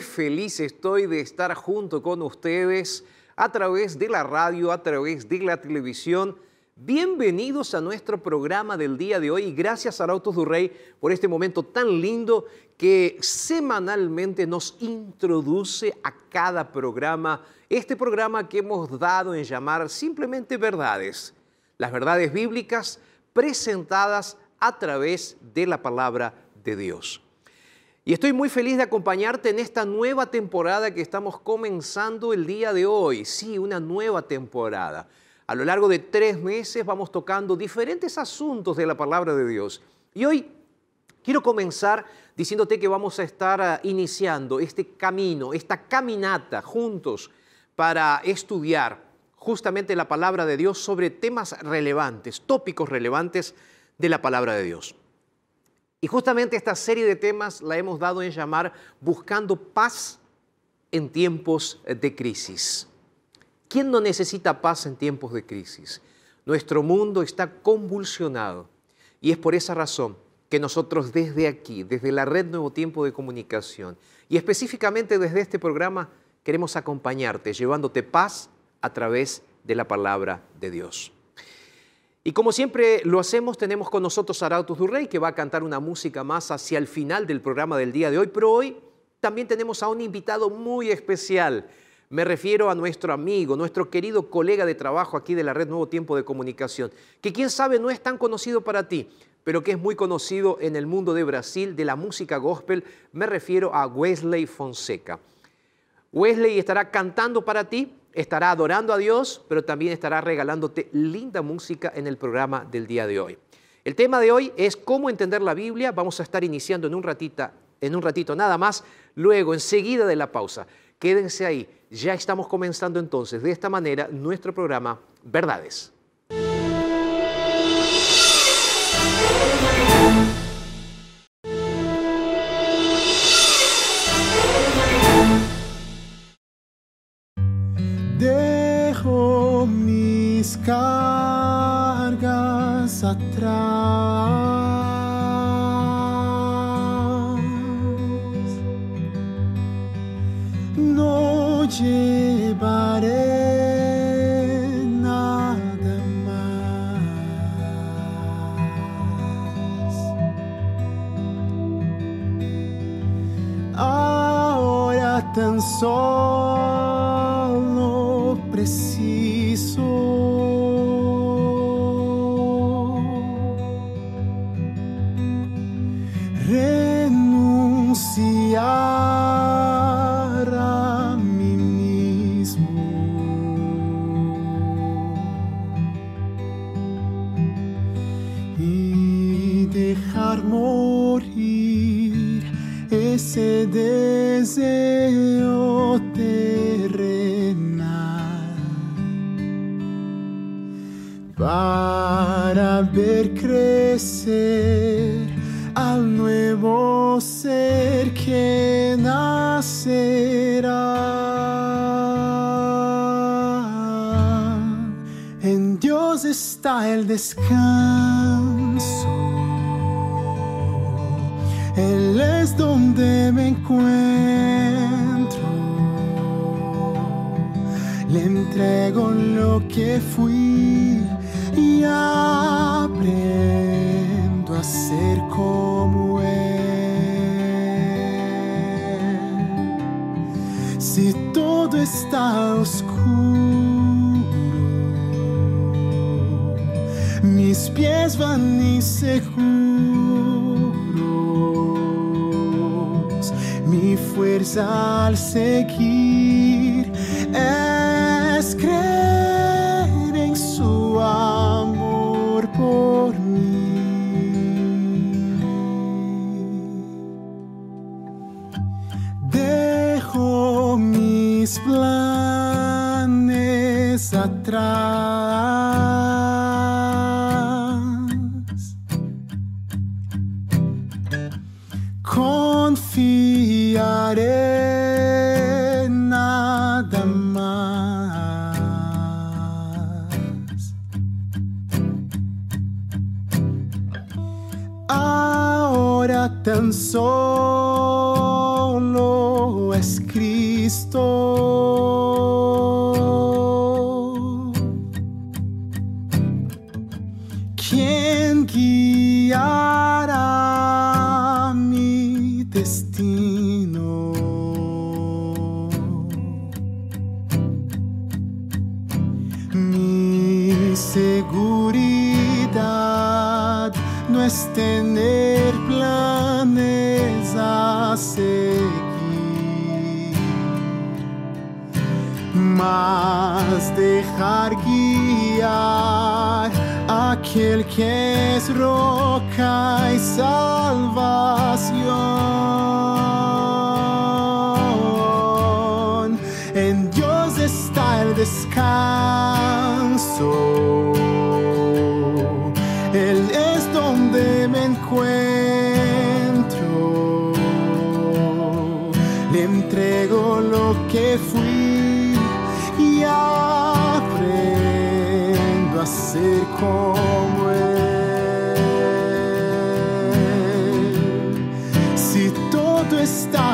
Feliz estoy de estar junto con ustedes a través de la radio, a través de la televisión. Bienvenidos a nuestro programa del día de hoy y gracias a Arautos Durrey por este momento tan lindo que semanalmente nos introduce a cada programa, este programa que hemos dado en llamar simplemente verdades, las verdades bíblicas presentadas a través de la palabra de Dios. Y estoy muy feliz de acompañarte en esta nueva temporada que estamos comenzando el día de hoy. Sí, una nueva temporada. A lo largo de tres meses vamos tocando diferentes asuntos de la palabra de Dios. Y hoy quiero comenzar diciéndote que vamos a estar ah, iniciando este camino, esta caminata juntos para estudiar justamente la palabra de Dios sobre temas relevantes, tópicos relevantes de la palabra de Dios. Y justamente esta serie de temas la hemos dado en llamar Buscando paz en tiempos de crisis. ¿Quién no necesita paz en tiempos de crisis? Nuestro mundo está convulsionado y es por esa razón que nosotros desde aquí, desde la Red Nuevo Tiempo de Comunicación y específicamente desde este programa, queremos acompañarte llevándote paz a través de la palabra de Dios. Y como siempre lo hacemos, tenemos con nosotros a Arautos Durrey, que va a cantar una música más hacia el final del programa del día de hoy, pero hoy también tenemos a un invitado muy especial. Me refiero a nuestro amigo, nuestro querido colega de trabajo aquí de la Red Nuevo Tiempo de Comunicación, que quién sabe no es tan conocido para ti, pero que es muy conocido en el mundo de Brasil de la música gospel. Me refiero a Wesley Fonseca. Wesley estará cantando para ti, estará adorando a Dios, pero también estará regalándote linda música en el programa del día de hoy. El tema de hoy es cómo entender la Biblia. Vamos a estar iniciando en un ratito, en un ratito nada más, luego enseguida de la pausa. Quédense ahí. Ya estamos comenzando entonces de esta manera nuestro programa Verdades. Mis cargas atrás. No llevaré nada más. tan solo preciso. Renunciar a mí mismo. y dejar morir ese deseo terrenal para ver crecer descanso. Él es donde me encuentro. Le entrego lo que fui pies van inseguros, mi fuerza al seguir es creer en su amor por mí. Dejo mis planes atrás. Ahora tan aquel que es roca y salvación. En Dios está el descanso. Él es donde me encuentro. Le entrego lo que fui y aprendo a ser todo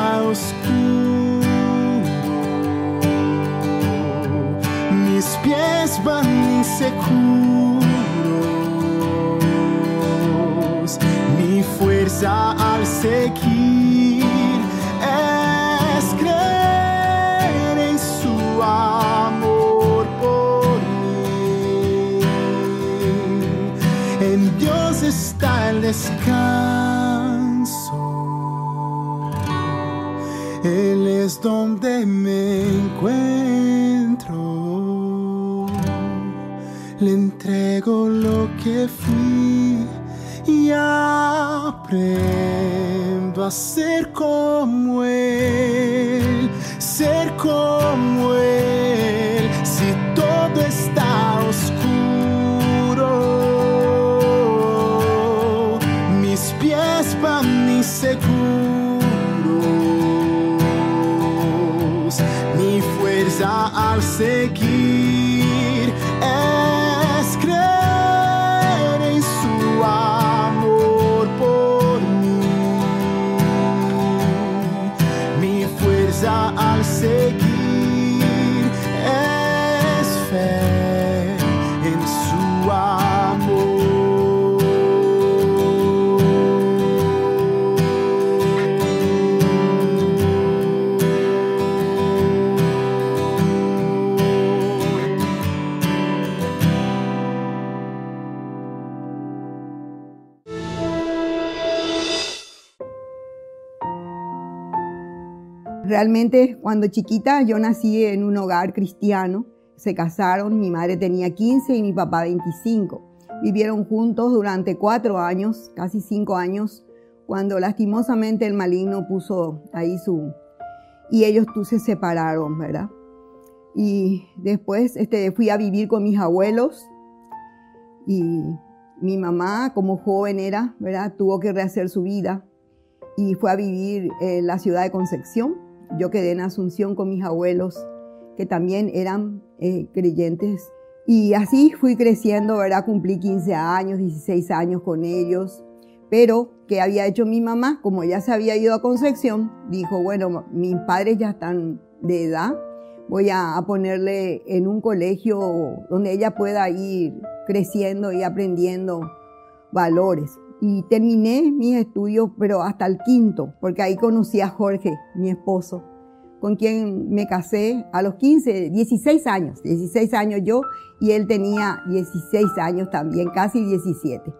lo que fui y aprendo a ser como realmente cuando chiquita yo nací en un hogar cristiano, se casaron, mi madre tenía 15 y mi papá 25. Vivieron juntos durante cuatro años, casi cinco años, cuando lastimosamente el maligno puso ahí su... Y ellos tú se separaron, ¿verdad? Y después este, fui a vivir con mis abuelos y mi mamá, como joven era, ¿verdad? Tuvo que rehacer su vida y fue a vivir en la ciudad de Concepción. Yo quedé en Asunción con mis abuelos, que también eran eh, creyentes. Y así fui creciendo, ¿verdad? Cumplí 15 años, 16 años con ellos. Pero, ¿qué había hecho mi mamá? Como ella se había ido a Concepción, dijo, bueno, mis padres ya están de edad, voy a, ponerle en un colegio donde ella pueda ir creciendo y aprendiendo valores. Y terminé mis estudios, pero hasta el quinto, porque ahí conocí a Jorge, mi esposo, con quien me casé a los 15, 16 años, 16 años yo, y él tenía 16 años también, casi 17.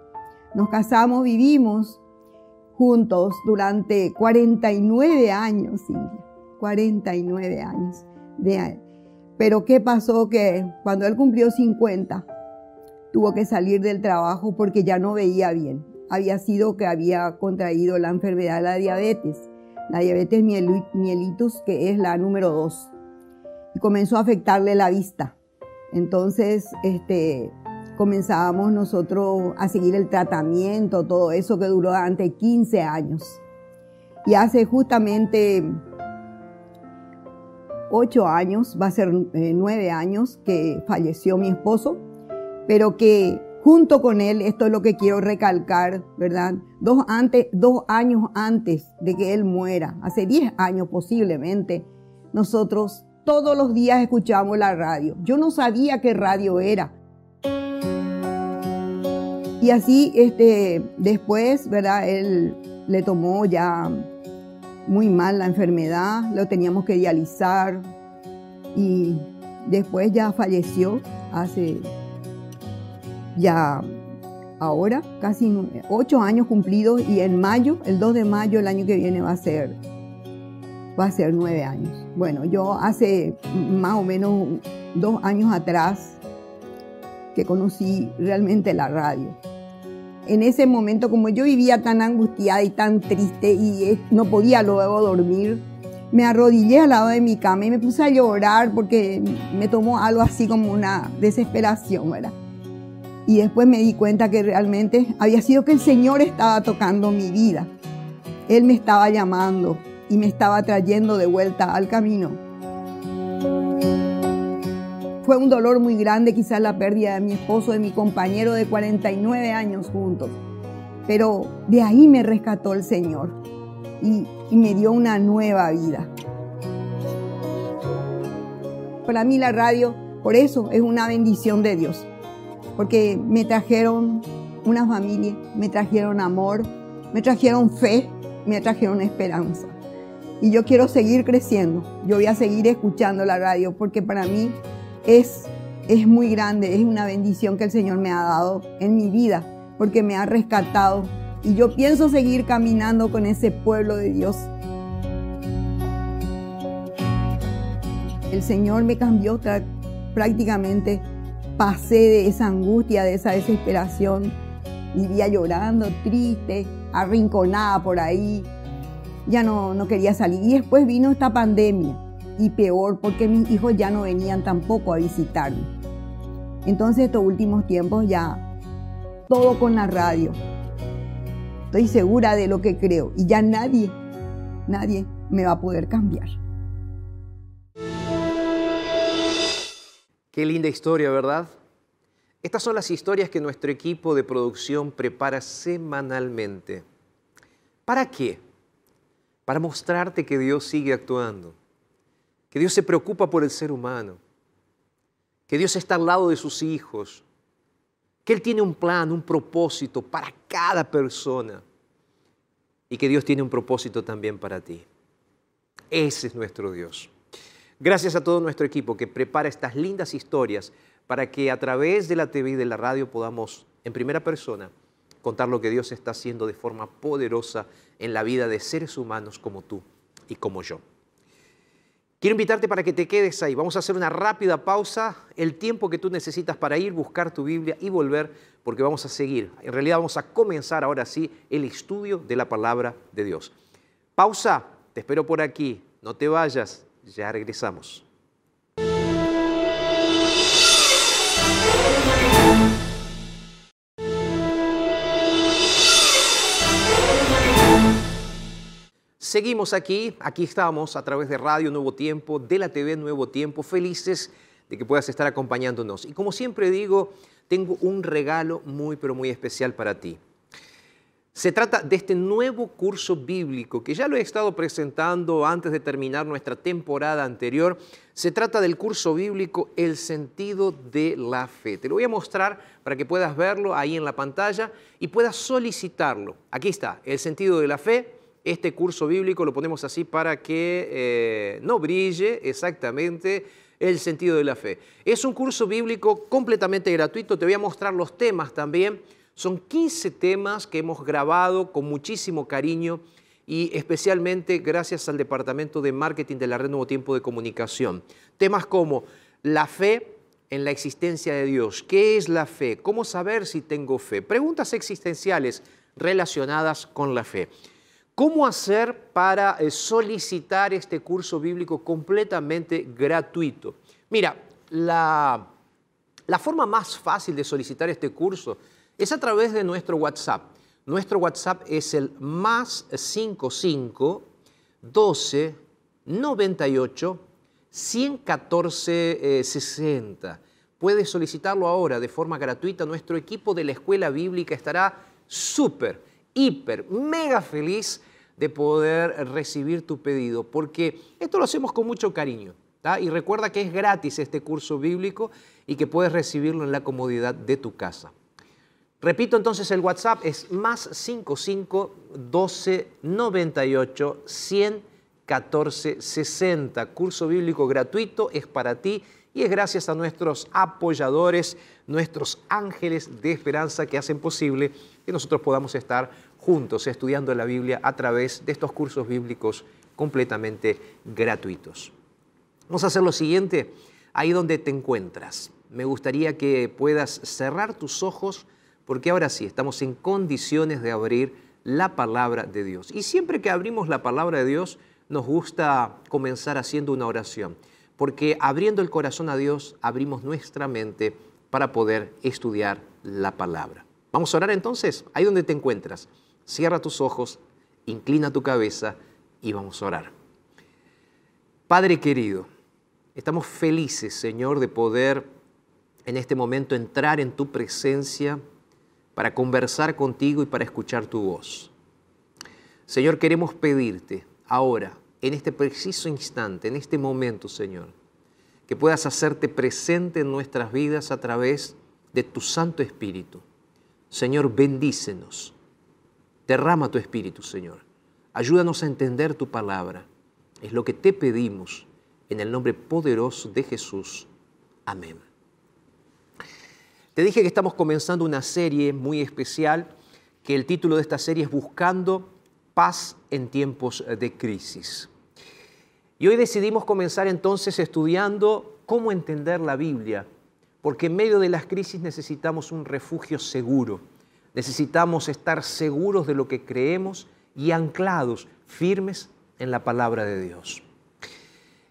Nos casamos, vivimos juntos durante 49 años, Cintia, 49 años. Pero ¿qué pasó? Que cuando él cumplió 50, tuvo que salir del trabajo porque ya no veía bien. Había sido que había contraído la enfermedad de la diabetes, la diabetes mellitus, que es la número 2. Y comenzó a afectarle la vista. Entonces, este, comenzábamos nosotros a seguir el tratamiento, todo eso que duró durante 15 años. Y hace justamente ocho años, va a ser eh, nueve años que falleció mi esposo, pero que junto con él, esto es lo que quiero recalcar, ¿verdad? Dos, antes, dos años antes de que él muera, hace diez años posiblemente, nosotros todos los días escuchamos la radio. Yo no sabía qué radio era. Y así, este, después, ¿verdad? Él le tomó ya muy mal la enfermedad, lo teníamos que dializar y después ya falleció hace ya ahora casi ocho años cumplidos y en mayo, el 2 de mayo el año que viene va a ser va a ser nueve años. Bueno, yo hace más o menos dos años atrás que conocí realmente la radio en ese momento, como yo vivía tan angustiada y tan triste y no podía luego dormir, me arrodillé al lado de mi cama y me puse a llorar porque me tomó algo así como una desesperación, ¿verdad? Y después me di cuenta que realmente había sido que el Señor estaba tocando mi vida. Él me estaba llamando y me estaba trayendo de vuelta al camino. Fue un dolor muy grande quizás la pérdida de mi esposo, de mi compañero de 49 años juntos. Pero de ahí me rescató el Señor y, me dio una nueva vida. Para mí la radio, por eso, es una bendición de Dios. Porque me trajeron una familia, me trajeron amor, me trajeron fe, me trajeron esperanza. Y yo quiero seguir creciendo. Yo voy a seguir escuchando la radio porque para mí es, es muy grande, es una bendición que el Señor me ha dado en mi vida, porque me ha rescatado. Y yo pienso seguir caminando con ese pueblo de Dios. El Señor me cambió prácticamente. Pasé de esa angustia, de esa desesperación. Vivía llorando, triste, arrinconada por ahí. Ya no, no quería salir. Y después vino esta pandemia y peor porque mis hijos ya no venían tampoco a visitarme. Entonces estos últimos tiempos ya todo con la radio. Estoy segura de lo que creo y ya nadie, nadie me va a poder cambiar. Qué linda historia, ¿verdad? Estas son las historias que nuestro equipo de producción prepara semanalmente. ¿Para qué? Para mostrarte que Dios sigue actuando que Dios se preocupa por el ser humano, que Dios está al lado de sus hijos, que Él tiene un plan, un propósito para cada persona y que Dios tiene un propósito también para ti. Ese es nuestro Dios. Gracias a todo nuestro equipo que prepara estas lindas historias para que a través de la TV y de la radio podamos en primera persona contar lo que Dios está haciendo de forma poderosa en la vida de seres humanos como tú y como yo. Quiero invitarte para que te quedes ahí. Vamos a hacer una rápida pausa, el tiempo que tú necesitas para ir, buscar tu Biblia y volver, porque vamos a seguir. En realidad vamos a comenzar ahora sí el estudio de la palabra de Dios. Pausa, te espero por aquí, no te vayas, ya regresamos. Seguimos aquí, aquí estamos a través de Radio Nuevo Tiempo, de la TV Nuevo Tiempo, felices de que puedas estar acompañándonos. Y como siempre digo, tengo un regalo muy, pero muy especial para ti. Se trata de este nuevo curso bíblico que ya lo he estado presentando antes de terminar nuestra temporada anterior. Se trata del curso bíblico El sentido de la fe. Te lo voy a mostrar para que puedas verlo ahí en la pantalla y puedas solicitarlo. Aquí está, El sentido de la fe este curso bíblico lo ponemos así para que eh, no brille exactamente el sentido de la fe. Es un curso bíblico completamente gratuito, te voy a mostrar los temas también. Son 15 temas que hemos grabado con muchísimo cariño y especialmente gracias al Departamento de Marketing de la Red Nuevo Tiempo de Comunicación. Temas como la fe en la existencia de Dios, qué es la fe, cómo saber si tengo fe, preguntas existenciales relacionadas con la fe. ¿Cómo hacer para eh, solicitar este curso bíblico completamente gratuito? Mira, la, la forma más fácil de solicitar este curso es a través de nuestro WhatsApp. Nuestro WhatsApp es el más 55 12 98 114 60. Puedes solicitarlo ahora de forma gratuita. Nuestro equipo de la Escuela Bíblica estará súper hiper, mega feliz de poder recibir tu pedido, porque esto lo hacemos con mucho cariño. Y recuerda que es gratis este curso bíblico y que puedes recibirlo en la comodidad de tu casa. Repito entonces, el WhatsApp es más 55 12 98 100 14 60. Curso bíblico gratuito es para ti y es gracias a nuestros apoyadores, nuestros ángeles de esperanza que hacen posible que nosotros podamos estar juntos estudiando la Biblia a través de estos cursos bíblicos completamente gratuitos. Vamos a hacer lo siguiente, ahí donde te encuentras. Me gustaría que puedas cerrar tus ojos porque ahora sí estamos en condiciones de abrir la palabra de Dios. Y siempre que abrimos la palabra de Dios, nos gusta comenzar haciendo una oración, porque abriendo el corazón a Dios, abrimos nuestra mente para poder estudiar la palabra. Vamos a orar entonces, ahí donde te encuentras. Cierra tus ojos, inclina tu cabeza y vamos a orar. Padre querido, estamos felices, Señor, de poder en este momento entrar en tu presencia para conversar contigo y para escuchar tu voz. Señor, queremos pedirte ahora, en este preciso instante, en este momento, Señor, que puedas hacerte presente en nuestras vidas a través de tu Santo Espíritu Señor, bendícenos. Derrama tu espíritu, Señor. Ayúdanos a entender tu palabra. Es lo que te pedimos en el nombre poderoso de Jesús. Amén. Te dije que estamos comenzando una serie muy especial, que el título de esta serie es Buscando paz en tiempos de crisis. Y hoy decidimos comenzar entonces estudiando cómo entender la Biblia porque en medio de las crisis necesitamos un refugio seguro, necesitamos estar seguros de lo que creemos y anclados, firmes en la palabra de Dios.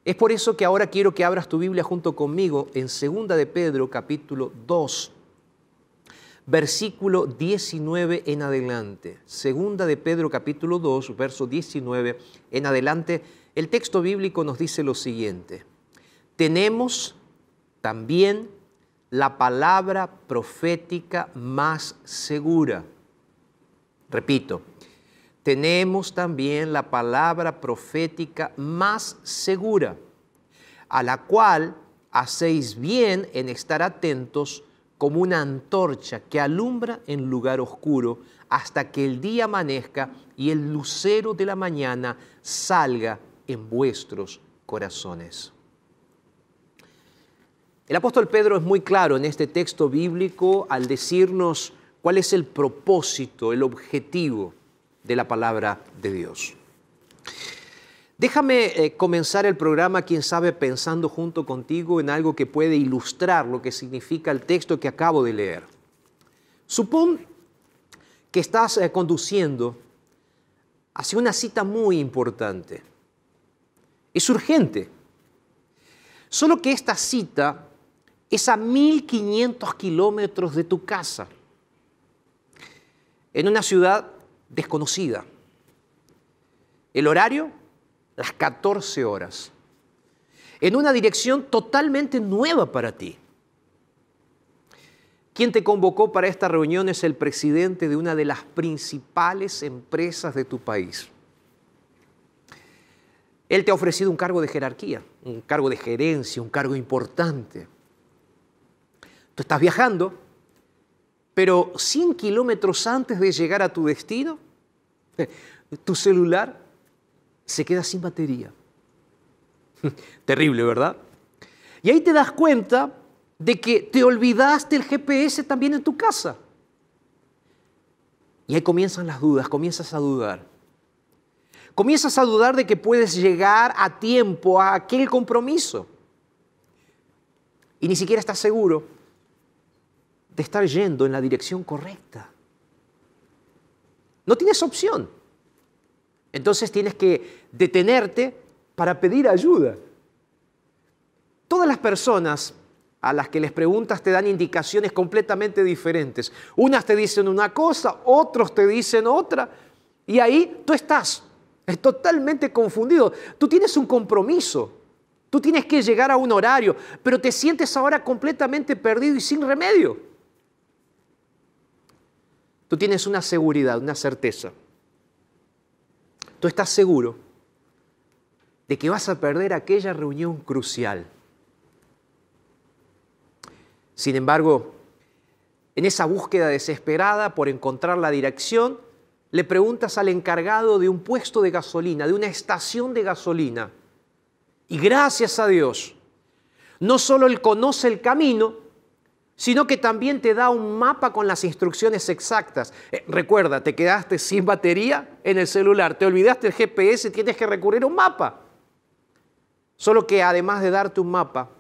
Es por eso que ahora quiero que abras tu Biblia junto conmigo en 2 de Pedro capítulo 2, versículo 19 en adelante. Segunda de Pedro capítulo 2, verso 19 en adelante, el texto bíblico nos dice lo siguiente. Tenemos también la palabra profética más segura. Repito, tenemos también la palabra profética más segura, a la cual hacéis bien en estar atentos como una antorcha que alumbra en lugar oscuro hasta que el día amanezca y el lucero de la mañana salga en vuestros corazones. El apóstol Pedro es muy claro en este texto bíblico al decirnos cuál es el propósito, el objetivo de la palabra de Dios. Déjame eh, comenzar el programa, quién sabe, pensando junto contigo en algo que puede ilustrar lo que significa el texto que acabo de leer. Supón que estás eh, conduciendo hacia una cita muy importante. Es urgente. Solo que esta cita es a 1500 kilómetros de tu casa, en una ciudad desconocida. El horario, las 14 horas, en una dirección totalmente nueva para ti. Quien te convocó para esta reunión es el presidente de una de las principales empresas de tu país. Él te ha ofrecido un cargo de jerarquía, un cargo de gerencia, un cargo importante. Tú estás viajando, pero 100 kilómetros antes de llegar a tu destino, tu celular se queda sin batería. Terrible, ¿verdad? Y ahí te das cuenta de que te olvidaste el GPS también en tu casa. Y ahí comienzan las dudas, comienzas a dudar. Comienzas a dudar de que puedes llegar a tiempo a aquel compromiso. Y ni siquiera estás seguro de estar yendo en la dirección correcta. No tienes opción. Entonces tienes que detenerte para pedir ayuda. Todas las personas a las que les preguntas te dan indicaciones completamente diferentes. Unas te dicen una cosa, otros te dicen otra, y ahí tú estás, es totalmente confundido. Tú tienes un compromiso, tú tienes que llegar a un horario, pero te sientes ahora completamente perdido y sin remedio. Tú tienes una seguridad, una certeza. Tú estás seguro de que vas a perder aquella reunión crucial sin embargo, en esa búsqueda desesperada por encontrar la dirección, le preguntas al encargado de un puesto de gasolina, de una estación de gasolina. Y gracias a Dios, no solo él conoce el camino, sino que también te da un mapa con las instrucciones exactas. Eh, recuerda, te quedaste sin batería en el celular, te olvidaste el GPS, tienes que recurrir a un mapa. Solo que además de darte un mapa,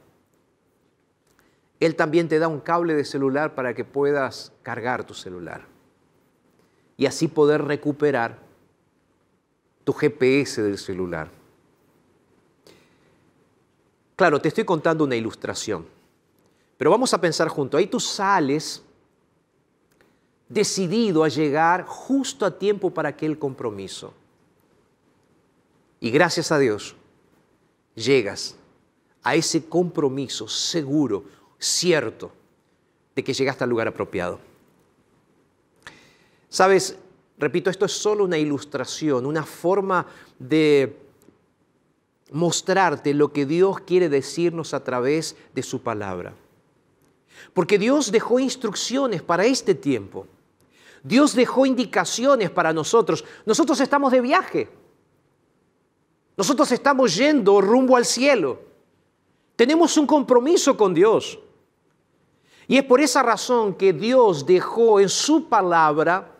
él también te da un cable de celular para que puedas cargar tu celular y así poder recuperar tu GPS del celular. Claro, te estoy contando una ilustración, pero vamos a pensar juntos. Ahí tú sales decidido a llegar justo a tiempo para aquel compromiso. Y gracias a Dios, llegas a ese compromiso seguro, cierto de que llegaste al lugar apropiado. Sabes, repito, esto es solo una ilustración, una forma de mostrarte lo que Dios quiere decirnos a través de su palabra. Porque Dios dejó instrucciones para este tiempo. Dios dejó indicaciones para nosotros. Nosotros estamos de viaje. Nosotros estamos yendo rumbo al cielo. Tenemos un compromiso con Dios. Y es por esa razón que Dios dejó en su palabra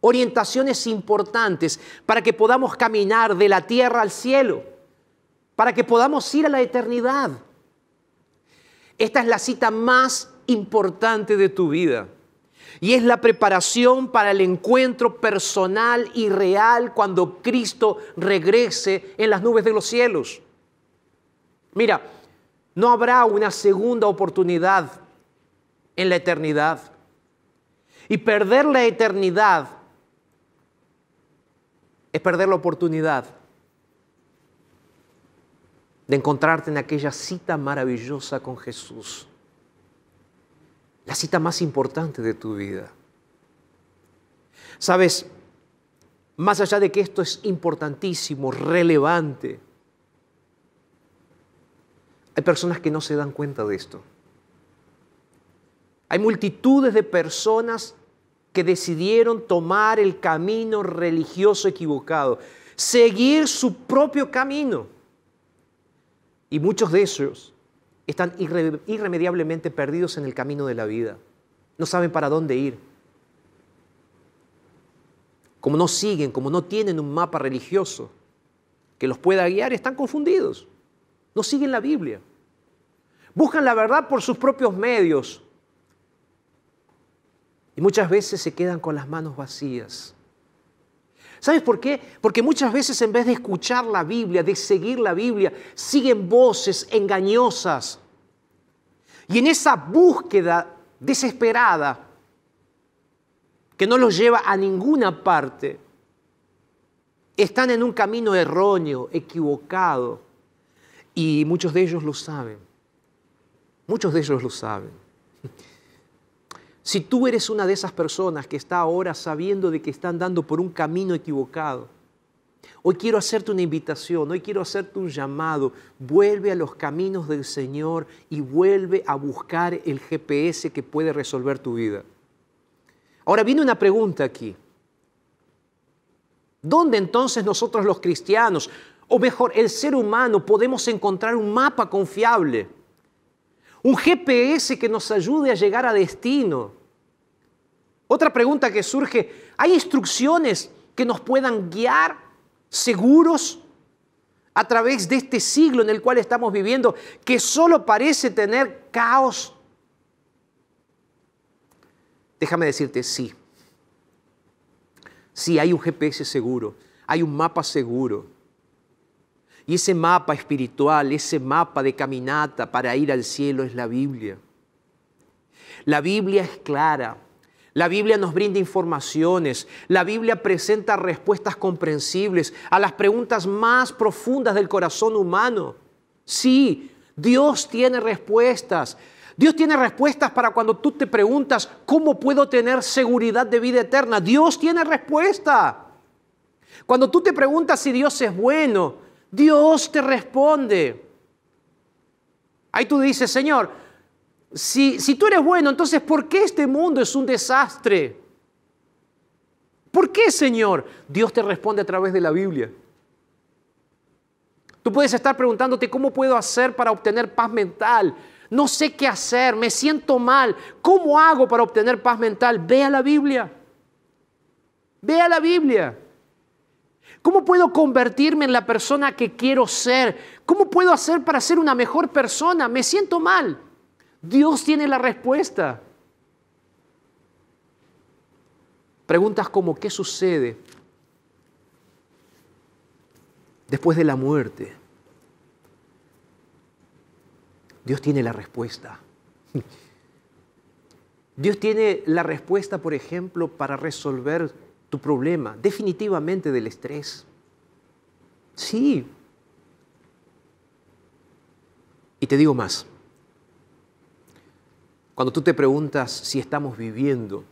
orientaciones importantes para que podamos caminar de la tierra al cielo, para que podamos ir a la eternidad. Esta es la cita más importante de tu vida y es la preparación para el encuentro personal y real cuando Cristo regrese en las nubes de los cielos. Mira, no habrá una segunda oportunidad en la eternidad. Y perder la eternidad es perder la oportunidad de encontrarte en aquella cita maravillosa con Jesús. La cita más importante de tu vida. Sabes, más allá de que esto es importantísimo, relevante, hay personas que no se dan cuenta de esto. Hay multitudes de personas que decidieron tomar el camino religioso equivocado, seguir su propio camino. Y muchos de ellos están irremediablemente perdidos en el camino de la vida. No saben para dónde ir. Como no siguen, como no tienen un mapa religioso, que los pueda guiar están confundidos. No siguen la Biblia. Buscan la verdad por sus propios medios. Y muchas veces se quedan con las manos vacías. ¿Sabes por qué? Porque muchas veces en vez de escuchar la Biblia, de seguir la Biblia, siguen voces engañosas. Y en esa búsqueda desesperada, que no los lleva a ninguna parte, están en un camino erróneo, equivocado, y muchos de ellos lo saben. Muchos de ellos lo saben. Si tú eres una de esas personas que está ahora sabiendo de que están dando por un camino equivocado, hoy quiero hacerte una invitación, hoy quiero hacerte un llamado. Vuelve a los caminos del Señor y vuelve a buscar el GPS que puede resolver tu vida. Ahora viene una pregunta aquí. ¿Dónde entonces nosotros los cristianos, o mejor, el ser humano, podemos encontrar un mapa confiable? Un GPS que nos ayude a llegar a destino. Otra pregunta que surge, ¿hay instrucciones que nos puedan guiar seguros a través de este siglo en el cual estamos viviendo, que solo parece tener caos? Déjame decirte, sí. Sí, hay un GPS seguro, hay un mapa seguro. Y ese mapa espiritual, ese mapa de caminata para ir al cielo es la Biblia. La Biblia es clara. La Biblia nos brinda informaciones. La Biblia presenta respuestas comprensibles a las preguntas más profundas del corazón humano. Sí, Dios tiene respuestas. Dios tiene respuestas para cuando tú te preguntas, ¿cómo puedo tener seguridad de vida eterna? Dios tiene respuesta. Cuando tú te preguntas si Dios es bueno, Dios te responde. Ahí tú dices, Señor, si, si tú eres bueno, entonces ¿por qué este mundo es un desastre? ¿Por qué, Señor? Dios te responde a través de la Biblia. Tú puedes estar preguntándote cómo puedo hacer para obtener paz mental no sé qué hacer, me siento mal, ¿cómo hago para obtener paz mental? Ve a la Biblia. Ve a la Biblia. ¿Cómo puedo convertirme en la persona que quiero ser? ¿Cómo puedo hacer para ser una mejor persona? Me siento mal. Dios tiene la respuesta. Preguntas como, ¿qué sucede después de la muerte? Dios tiene la respuesta. Dios tiene la respuesta, por ejemplo, para resolver tu problema, definitivamente del estrés. Sí. Y te digo más. Cuando tú te preguntas si estamos viviendo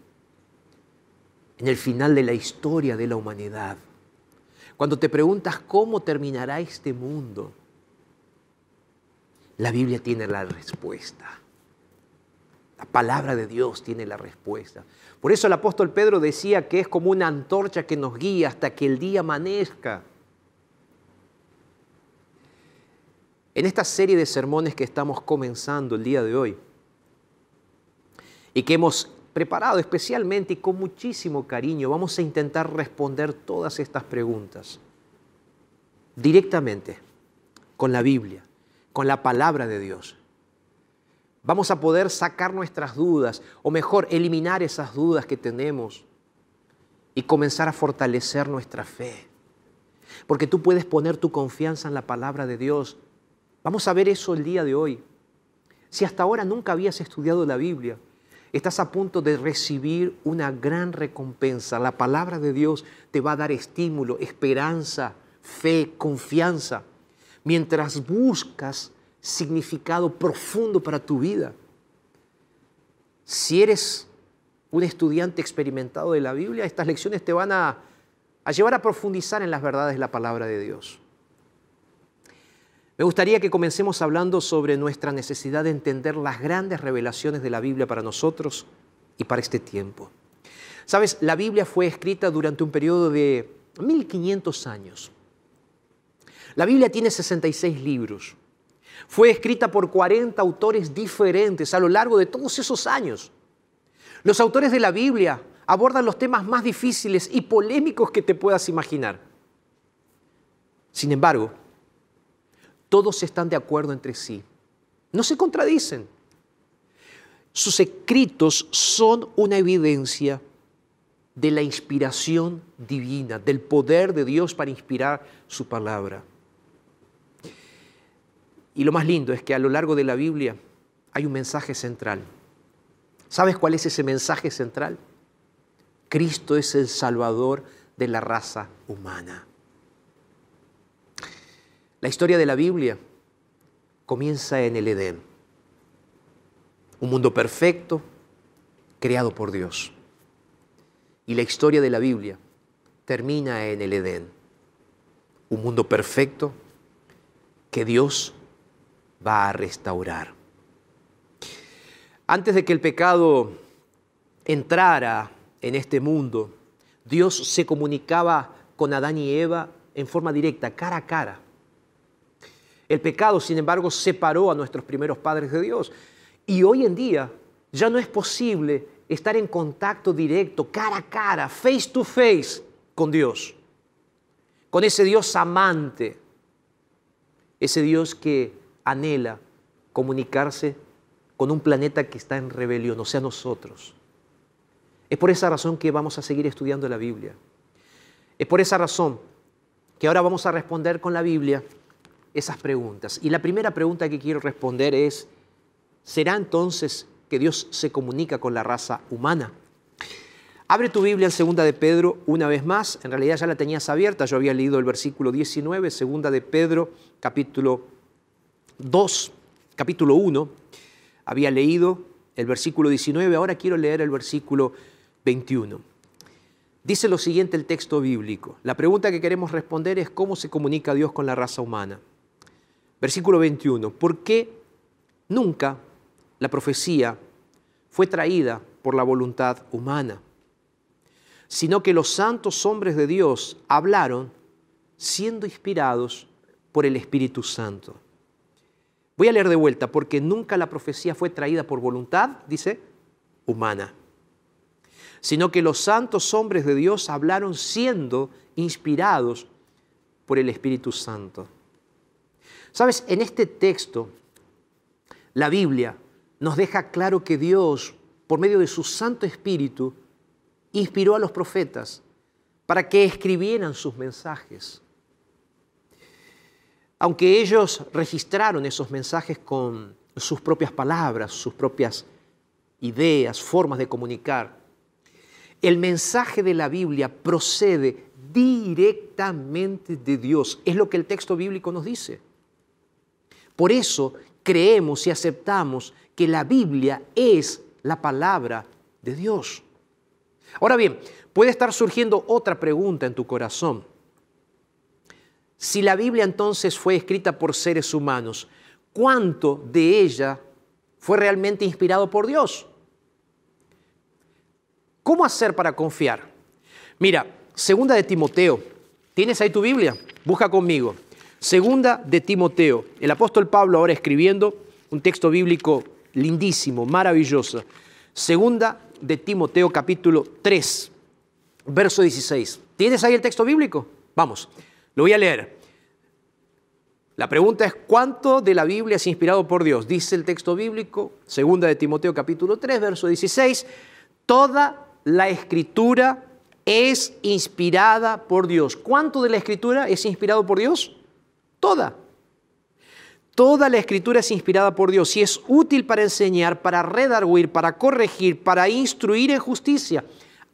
en el final de la historia de la humanidad, cuando te preguntas cómo terminará este mundo, la Biblia tiene la respuesta. La palabra de Dios tiene la respuesta. Por eso el apóstol Pedro decía que es como una antorcha que nos guía hasta que el día amanezca. En esta serie de sermones que estamos comenzando el día de hoy y que hemos preparado especialmente y con muchísimo cariño, vamos a intentar responder todas estas preguntas directamente con la Biblia con la palabra de Dios. Vamos a poder sacar nuestras dudas, o mejor, eliminar esas dudas que tenemos y comenzar a fortalecer nuestra fe. Porque tú puedes poner tu confianza en la palabra de Dios. Vamos a ver eso el día de hoy. Si hasta ahora nunca habías estudiado la Biblia, estás a punto de recibir una gran recompensa. La palabra de Dios te va a dar estímulo, esperanza, fe, confianza mientras buscas significado profundo para tu vida. Si eres un estudiante experimentado de la Biblia, estas lecciones te van a, llevar a profundizar en las verdades de la palabra de Dios. Me gustaría que comencemos hablando sobre nuestra necesidad de entender las grandes revelaciones de la Biblia para nosotros y para este tiempo. Sabes, la Biblia fue escrita durante un periodo de 1500 años. La Biblia tiene 66 libros. Fue escrita por 40 autores diferentes a lo largo de todos esos años. Los autores de la Biblia abordan los temas más difíciles y polémicos que te puedas imaginar. Sin embargo, todos están de acuerdo entre sí. No se contradicen. Sus escritos son una evidencia de la inspiración divina, del poder de Dios para inspirar su palabra. Y lo más lindo es que a lo largo de la Biblia hay un mensaje central. ¿Sabes cuál es ese mensaje central? Cristo es el Salvador de la raza humana. La historia de la Biblia comienza en el Edén, un mundo perfecto creado por Dios. Y la historia de la Biblia termina en el Edén, un mundo perfecto que Dios va a restaurar. Antes de que el pecado entrara en este mundo, Dios se comunicaba con Adán y Eva en forma directa, cara a cara. El pecado, sin embargo, separó a nuestros primeros padres de Dios. Y hoy en día ya no es posible estar en contacto directo, cara a cara, face to face con Dios. Con ese Dios amante, ese Dios que anhela comunicarse con un planeta que está en rebelión, o sea, nosotros. Es por esa razón que vamos a seguir estudiando la Biblia. Es por esa razón que ahora vamos a responder con la Biblia esas preguntas. Y la primera pregunta que quiero responder es, ¿será entonces que Dios se comunica con la raza humana? Abre tu Biblia en Segunda de Pedro una vez más. En realidad ya la tenías abierta. Yo había leído el versículo 19, Segunda de Pedro, capítulo 2, capítulo 1, había leído el versículo 19, ahora quiero leer el versículo 21. Dice lo siguiente el texto bíblico. La pregunta que queremos responder es cómo se comunica Dios con la raza humana. Versículo 21. ¿Por qué nunca la profecía fue traída por la voluntad humana? Sino que los santos hombres de Dios hablaron siendo inspirados por el Espíritu Santo. Voy a leer de vuelta, porque nunca la profecía fue traída por voluntad, dice, humana, sino que los santos hombres de Dios hablaron siendo inspirados por el Espíritu Santo. Sabes, en este texto, la Biblia nos deja claro que Dios, por medio de su Santo Espíritu, inspiró a los profetas para que escribieran sus mensajes aunque ellos registraron esos mensajes con sus propias palabras, sus propias ideas, formas de comunicar, el mensaje de la Biblia procede directamente de Dios. Es lo que el texto bíblico nos dice. Por eso creemos y aceptamos que la Biblia es la palabra de Dios. Ahora bien, puede estar surgiendo otra pregunta en tu corazón. Si la Biblia entonces fue escrita por seres humanos, ¿cuánto de ella fue realmente inspirado por Dios? ¿Cómo hacer para confiar? Mira, segunda de Timoteo. ¿Tienes ahí tu Biblia? Busca conmigo. Segunda de Timoteo. El apóstol Pablo ahora escribiendo un texto bíblico lindísimo, maravilloso. Segunda de Timoteo capítulo 3, verso 16. ¿Tienes ahí el texto bíblico? Vamos. Lo voy a leer. La pregunta es, ¿cuánto de la Biblia es inspirado por Dios? Dice el texto bíblico, segunda de Timoteo capítulo 3, verso 16, toda la escritura es inspirada por Dios. ¿Cuánto de la escritura es inspirado por Dios? Toda. Toda la escritura es inspirada por Dios y es útil para enseñar, para redarguir, para corregir, para instruir en justicia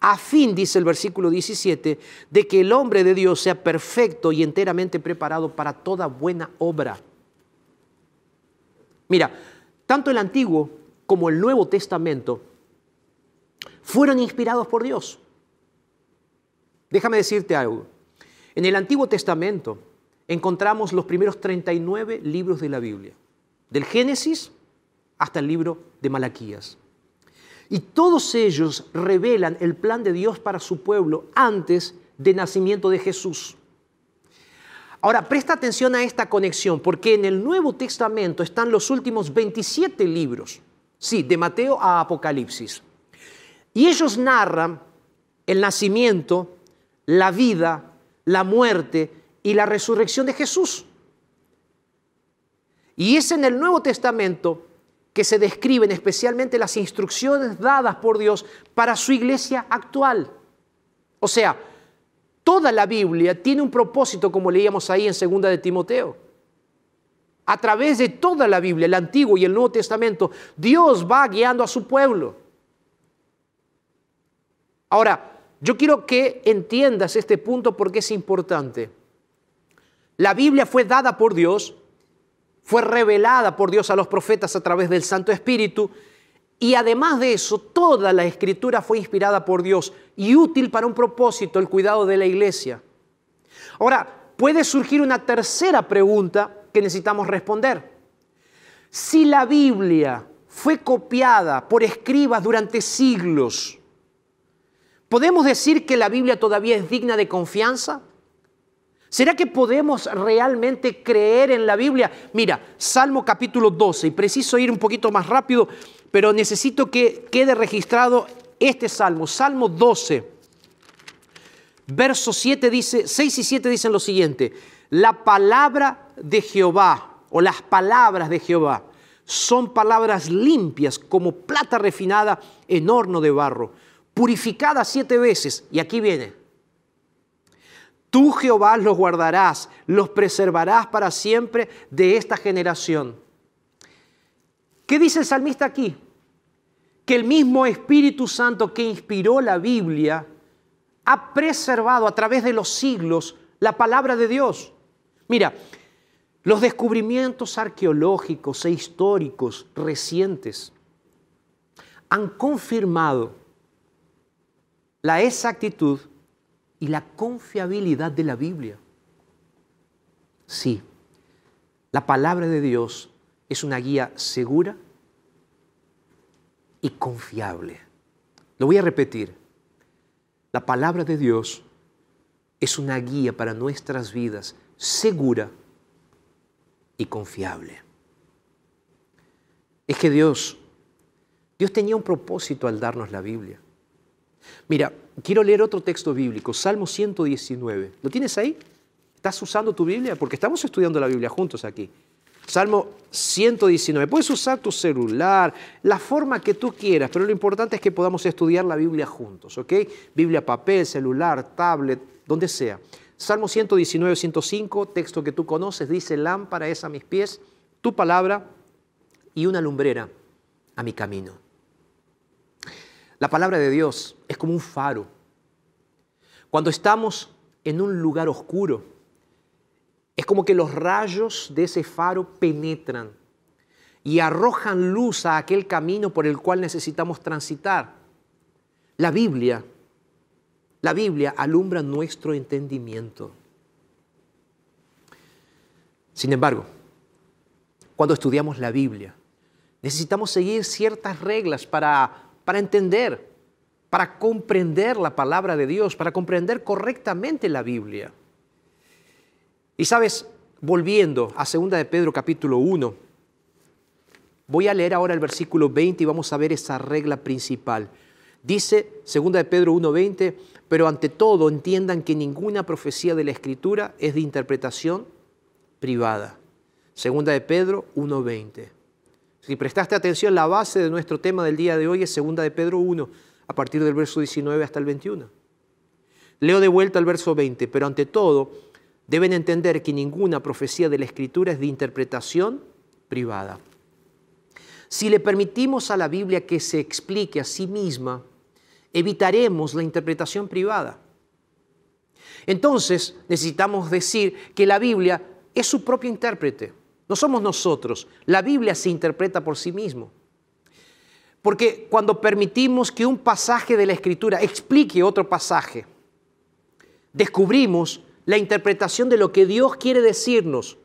a fin, dice el versículo 17, de que el hombre de Dios sea perfecto y enteramente preparado para toda buena obra. Mira, tanto el Antiguo como el Nuevo Testamento fueron inspirados por Dios. Déjame decirte algo. En el Antiguo Testamento encontramos los primeros 39 libros de la Biblia, del Génesis hasta el libro de Malaquías. Y todos ellos revelan el plan de Dios para su pueblo antes del nacimiento de Jesús. Ahora, presta atención a esta conexión, porque en el Nuevo Testamento están los últimos 27 libros, sí, de Mateo a Apocalipsis. Y ellos narran el nacimiento, la vida, la muerte y la resurrección de Jesús. Y es en el Nuevo Testamento que se describen especialmente las instrucciones dadas por Dios para su iglesia actual. O sea, toda la Biblia tiene un propósito, como leíamos ahí en 2 de Timoteo. A través de toda la Biblia, el Antiguo y el Nuevo Testamento, Dios va guiando a su pueblo. Ahora, yo quiero que entiendas este punto porque es importante. La Biblia fue dada por Dios, fue revelada por Dios a los profetas a través del Santo Espíritu y además de eso, toda la escritura fue inspirada por Dios y útil para un propósito, el cuidado de la iglesia. Ahora, puede surgir una tercera pregunta que necesitamos responder. Si la Biblia fue copiada por escribas durante siglos, ¿podemos decir que la Biblia todavía es digna de confianza? ¿Será que podemos realmente creer en la Biblia? Mira, Salmo capítulo 12, y preciso ir un poquito más rápido, pero necesito que quede registrado este salmo, Salmo 12. Verso 7 dice, 6 y 7 dicen lo siguiente, la palabra de Jehová o las palabras de Jehová son palabras limpias como plata refinada en horno de barro, purificada siete veces. Y aquí viene, Tú Jehová los guardarás, los preservarás para siempre de esta generación. ¿Qué dice el salmista aquí? Que el mismo Espíritu Santo que inspiró la Biblia ha preservado a través de los siglos la palabra de Dios. Mira, los descubrimientos arqueológicos e históricos recientes han confirmado la exactitud y la confiabilidad de la Biblia. Sí, la palabra de Dios es una guía segura y confiable. Lo voy a repetir. La palabra de Dios es una guía para nuestras vidas segura y confiable. Es que Dios, Dios tenía un propósito al darnos la Biblia. Mira, quiero leer otro texto bíblico, Salmo 119. ¿Lo tienes ahí? ¿Estás usando tu Biblia? Porque estamos estudiando la Biblia juntos aquí. Salmo 119. Puedes usar tu celular, la forma que tú quieras, pero lo importante es que podamos estudiar la Biblia juntos, ¿ok? Biblia, papel, celular, tablet, donde sea. Salmo 119, 105, texto que tú conoces, dice, lámpara es a mis pies, tu palabra y una lumbrera a mi camino. La palabra de Dios es como un faro. Cuando estamos en un lugar oscuro, es como que los rayos de ese faro penetran y arrojan luz a aquel camino por el cual necesitamos transitar. La Biblia, la Biblia alumbra nuestro entendimiento. Sin embargo, cuando estudiamos la Biblia, necesitamos seguir ciertas reglas para para entender, para comprender la palabra de Dios, para comprender correctamente la Biblia. Y sabes, volviendo a 2 de Pedro capítulo 1, voy a leer ahora el versículo 20 y vamos a ver esa regla principal. Dice 2 de Pedro 1:20, pero ante todo entiendan que ninguna profecía de la Escritura es de interpretación privada. Segunda de Pedro 1:20. Si prestaste atención, la base de nuestro tema del día de hoy es segunda de Pedro 1, a partir del verso 19 hasta el 21. Leo de vuelta el verso 20, pero ante todo deben entender que ninguna profecía de la Escritura es de interpretación privada. Si le permitimos a la Biblia que se explique a sí misma, evitaremos la interpretación privada. Entonces necesitamos decir que la Biblia es su propio intérprete. No somos nosotros. La Biblia se interpreta por sí mismo. Porque cuando permitimos que un pasaje de la Escritura explique otro pasaje, descubrimos la interpretación de lo que Dios quiere decirnos.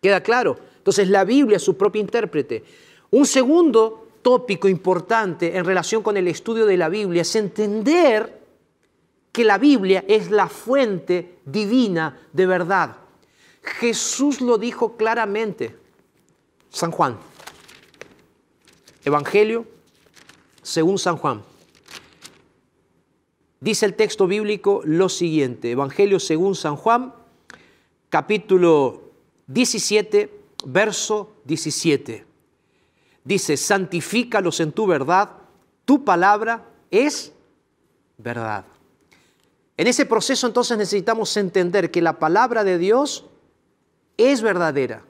¿Queda claro? Entonces la Biblia es su propio intérprete. Un segundo tópico importante en relación con el estudio de la Biblia es entender que la Biblia es la fuente divina de verdad. Jesús lo dijo claramente. San Juan. Evangelio según San Juan. Dice el texto bíblico lo siguiente. Evangelio según San Juan, capítulo 17, verso 17. Dice, santifícalos en tu verdad, tu palabra es verdad. En ese proceso entonces necesitamos entender que la palabra de Dios es verdadera,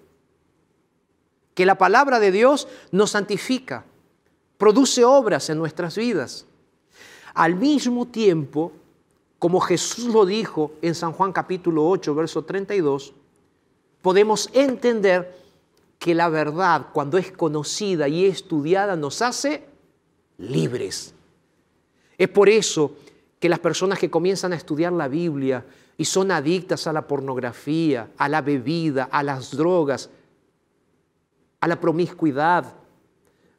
que la palabra de Dios nos santifica, produce obras en nuestras vidas. Al mismo tiempo, como Jesús lo dijo en San Juan capítulo 8, verso 32, podemos entender que la verdad, cuando es conocida y estudiada, nos hace libres. Es por eso que las personas que comienzan a estudiar la Biblia y son adictas a la pornografía, a la bebida, a las drogas, a la promiscuidad,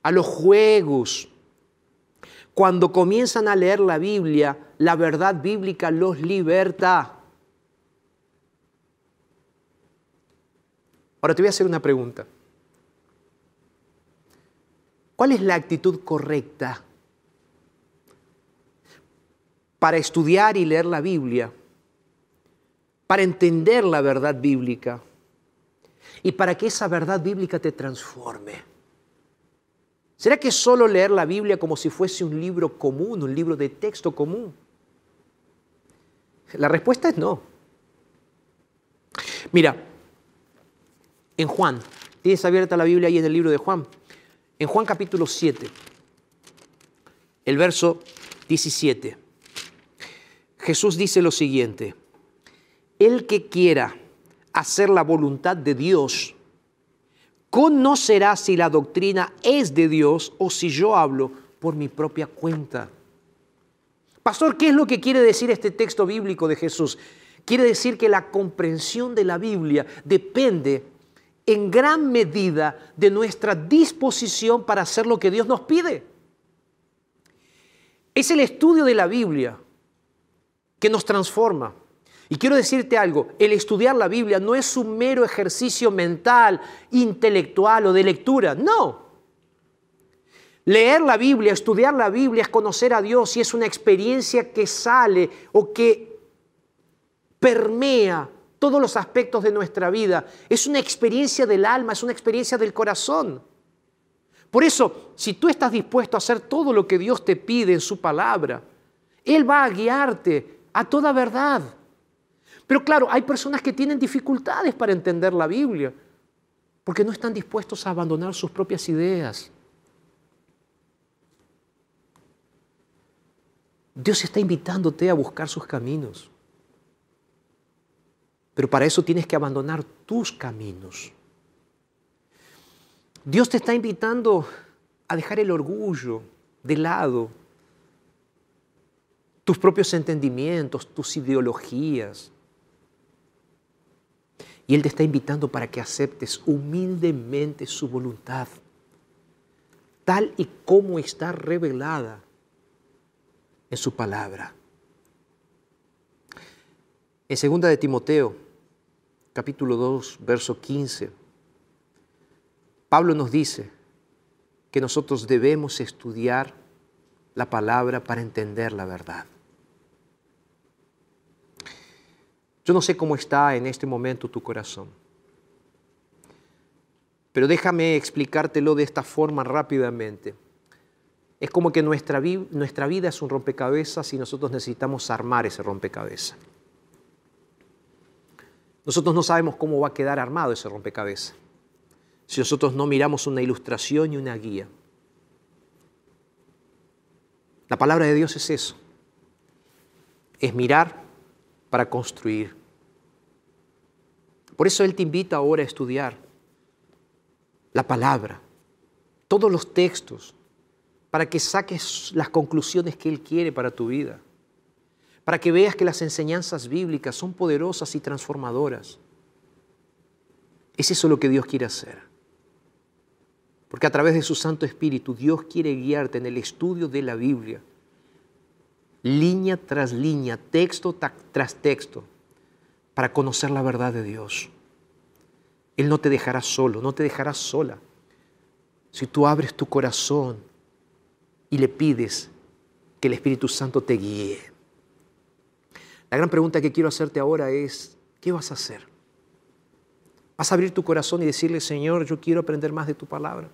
a los juegos, cuando comienzan a leer la Biblia, la verdad bíblica los liberta. Ahora te voy a hacer una pregunta. ¿Cuál es la actitud correcta para estudiar y leer la Biblia, para entender la verdad bíblica y para que esa verdad bíblica te transforme? ¿Será que solo leer la Biblia como si fuese un libro común, un libro de texto común? La respuesta es no. Mira, en Juan, tienes abierta la Biblia ahí en el libro de Juan, en Juan capítulo 7, el verso 17, Jesús dice lo siguiente, el que quiera hacer la voluntad de Dios, conocerá si la doctrina es de Dios o si yo hablo por mi propia cuenta. Pastor, ¿qué es lo que quiere decir este texto bíblico de Jesús? Quiere decir que la comprensión de la Biblia depende en gran medida de nuestra disposición para hacer lo que Dios nos pide. Es el estudio de la Biblia que nos transforma. Y quiero decirte algo, el estudiar la Biblia no es un mero ejercicio mental, intelectual o de lectura, no. Leer la Biblia, estudiar la Biblia es conocer a Dios y es una experiencia que sale o que permea todos los aspectos de nuestra vida. Es una experiencia del alma, es una experiencia del corazón. Por eso, si tú estás dispuesto a hacer todo lo que Dios te pide en su palabra, Él va a guiarte a toda verdad. Pero claro, hay personas que tienen dificultades para entender la Biblia, porque no están dispuestos a abandonar sus propias ideas. Dios está invitándote a buscar sus caminos. Pero para eso tienes que abandonar tus caminos. Dios te está invitando a dejar el orgullo de lado, tus propios entendimientos, tus ideologías, y Él te está invitando para que aceptes humildemente su voluntad, tal y como está revelada en su palabra. En segunda de Timoteo, capítulo 2, verso 15, Pablo nos dice que nosotros debemos estudiar la palabra para entender la verdad. Yo no sé cómo está en este momento tu corazón, pero déjame explicártelo de esta forma rápidamente. Es como que nuestra, vida es un rompecabezas y nosotros necesitamos armar ese rompecabezas. Nosotros no sabemos cómo va a quedar armado ese rompecabezas si nosotros no miramos una ilustración y una guía. La palabra de Dios es eso. Es mirar para construir. Por eso Él te invita ahora a estudiar la palabra, todos los textos, para que saques las conclusiones que Él quiere para tu vida, para que veas que las enseñanzas bíblicas son poderosas y transformadoras. Es eso lo que Dios quiere hacer. Porque a través de su Santo Espíritu Dios quiere guiarte en el estudio de la Biblia línea tras línea, texto tras texto, para conocer la verdad de Dios. Él no te dejará solo, no te dejará sola. Si tú abres tu corazón y le pides que el Espíritu Santo te guíe. La gran pregunta que quiero hacerte ahora es, ¿qué vas a hacer? Vas a abrir tu corazón y decirle, Señor, yo quiero aprender más de tu palabra.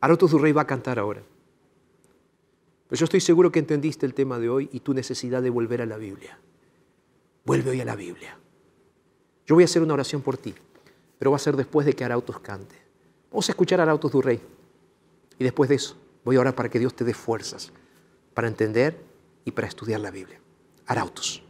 Arotos tu Rey va a cantar ahora. Pero yo estoy seguro que entendiste el tema de hoy y tu necesidad de volver a la Biblia. Vuelve hoy a la Biblia. Yo voy a hacer una oración por ti, pero va a ser después de que Arautos cante. Vamos a escuchar a Arautos tu Rey. Y después de eso, voy a orar para que Dios te dé fuerzas para entender y para estudiar la Biblia. Arautos.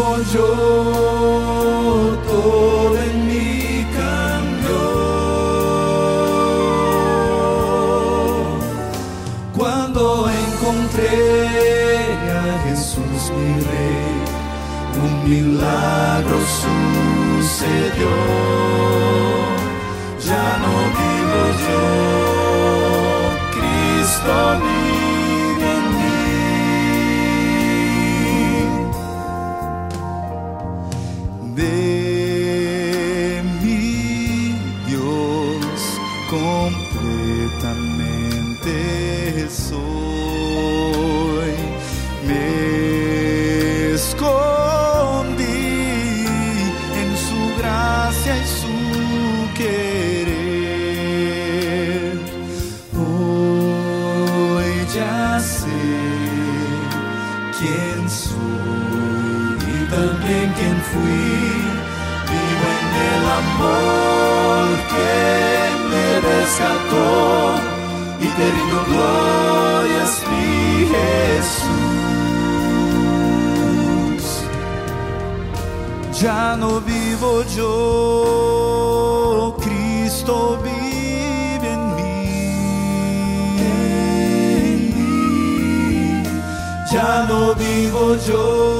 vivo yo, todo en mí cambió. Cuando encontré a Jesús mi rey, un milagro sucedió. Ya no vivo yo, Cristo mi santo, eterno glorias mi Jesús. Ya no vivo yo, Cristo vive en mí. Ya no vivo yo.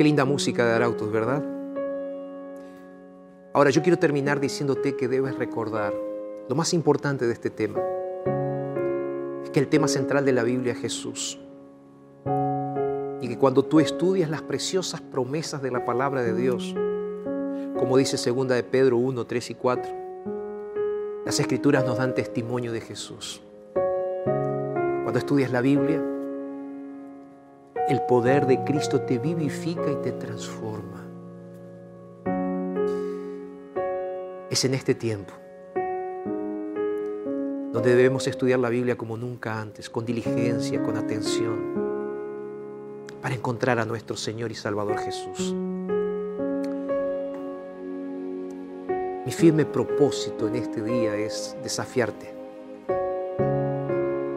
Qué linda música de Arautos, ¿verdad? Ahora yo quiero terminar diciéndote que debes recordar lo más importante de este tema. Es que el tema central de la Biblia es Jesús. Y que cuando tú estudias las preciosas promesas de la palabra de Dios, como dice segunda de Pedro 1, 3 y 4, las escrituras nos dan testimonio de Jesús. Cuando estudias la Biblia, el poder de Cristo te vivifica y te transforma. Es en este tiempo donde debemos estudiar la Biblia como nunca antes, con diligencia, con atención, para encontrar a nuestro Señor y Salvador Jesús. Mi firme propósito en este día es desafiarte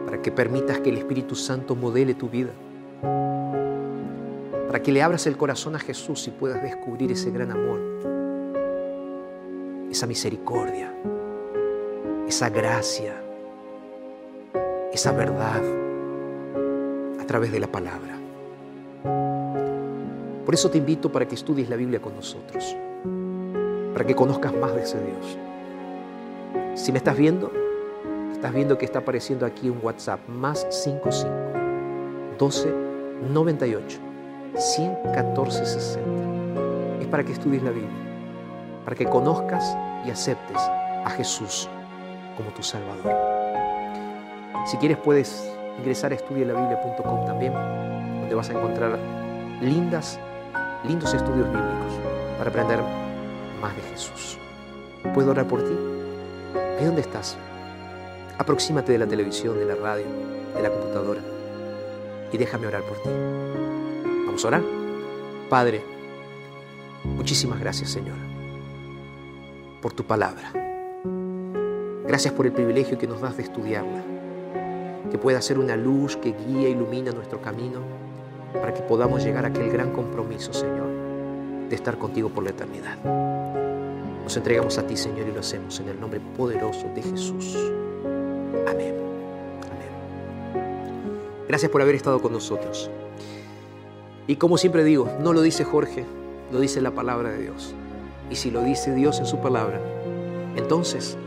para que permitas que el Espíritu Santo modele tu vida, para que le abras el corazón a Jesús y puedas descubrir ese gran amor, esa misericordia, esa gracia, esa verdad a través de la palabra. Por eso te invito para que estudies la Biblia con nosotros, para que conozcas más de ese Dios. Si me estás viendo, estás viendo que está apareciendo aquí un WhatsApp más 55 12 98 114 60. Es para que estudies la Biblia, para que conozcas y aceptes a Jesús como tu Salvador. Si quieres puedes ingresar a estudielabiblia.com también, donde vas a encontrar lindas, lindos estudios bíblicos para aprender más de Jesús. ¿Puedo orar por ti? Ahí dónde estás. Aproxímate de la televisión, de la radio, de la computadora y déjame orar por ti. Vamos a orar. Padre, muchísimas gracias Señor por tu palabra. Gracias por el privilegio que nos das de estudiarla, que pueda ser una luz que guía e ilumina nuestro camino para que podamos llegar a aquel gran compromiso, Señor, de estar contigo por la eternidad. Nos entregamos a ti, Señor, y lo hacemos en el nombre poderoso de Jesús. Amén. Amén. Gracias por haber estado con nosotros. Y como siempre digo, no lo dice Jorge, lo dice la palabra de Dios. Y si lo dice Dios en su palabra, entonces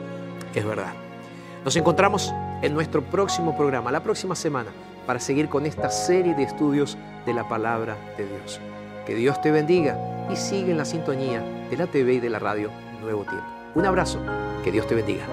es verdad. Nos encontramos en nuestro próximo programa, la próxima semana, para seguir con esta serie de estudios de la palabra de Dios. Que Dios te bendiga y sigue en la sintonía de la TV y de la radio Nuevo Tiempo. Un abrazo, que Dios te bendiga.